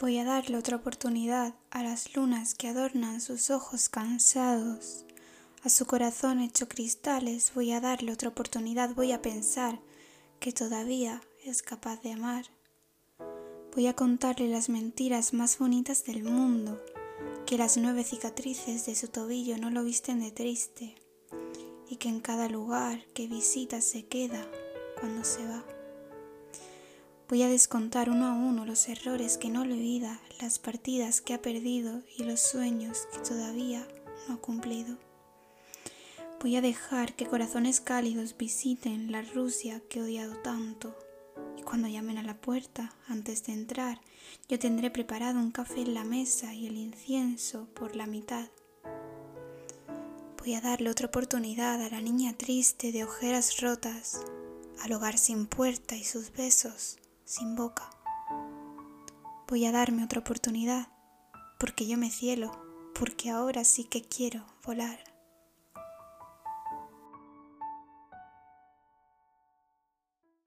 Voy a darle otra oportunidad a las lunas que adornan sus ojos cansados. A su corazón hecho cristales voy a darle otra oportunidad, voy a pensar que todavía es capaz de amar. Voy a contarle las mentiras más bonitas del mundo, que las nueve cicatrices de su tobillo no lo visten de triste, y que en cada lugar que visita se queda cuando se va. Voy a descontar uno a uno los errores que no olvida, las partidas que ha perdido y los sueños que todavía no ha cumplido. Voy a dejar que corazones cálidos visiten la Rusia que he odiado tanto. Y cuando llamen a la puerta, antes de entrar, yo tendré preparado un café en la mesa y el incienso por la mitad. Voy a darle otra oportunidad a la niña triste de ojeras rotas, al hogar sin puerta y sus besos sin boca. Voy a darme otra oportunidad, porque yo me cielo, porque ahora sí que quiero volar.